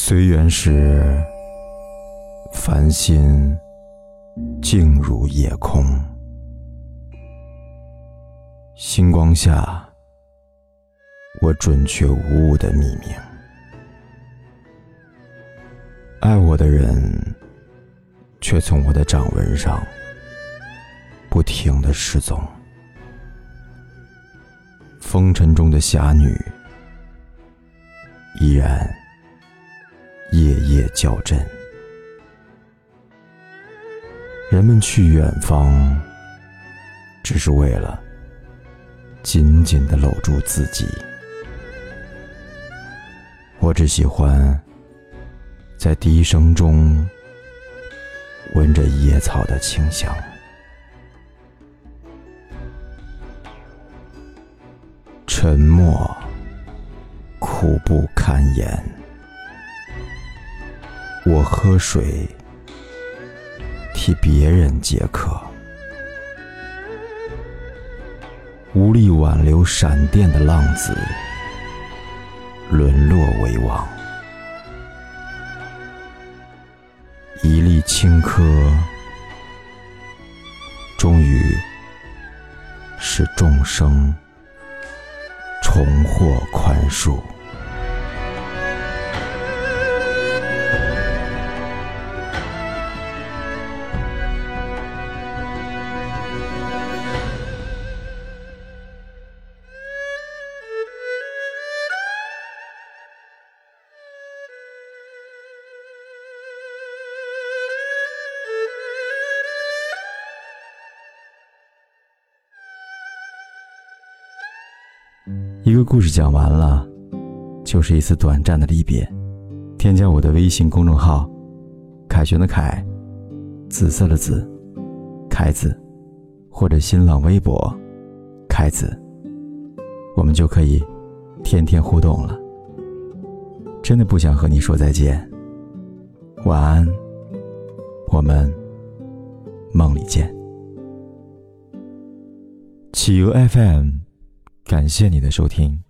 随缘时，繁星静如夜空。星光下，我准确无误的命名。爱我的人，却从我的掌纹上不停的失踪。风尘中的侠女，依然。夜夜叫阵，人们去远方，只是为了紧紧的搂住自己。我只喜欢在笛声中闻着野草的清香，沉默，苦不堪言。我喝水，替别人解渴，无力挽留闪电的浪子，沦落为王。一粒青稞，终于使众生重获宽恕。一个故事讲完了，就是一次短暂的离别。添加我的微信公众号“凯旋的凯”，紫色的紫，凯子，或者新浪微博“凯子”，我们就可以天天互动了。真的不想和你说再见，晚安，我们梦里见。企鹅 FM。感谢你的收听。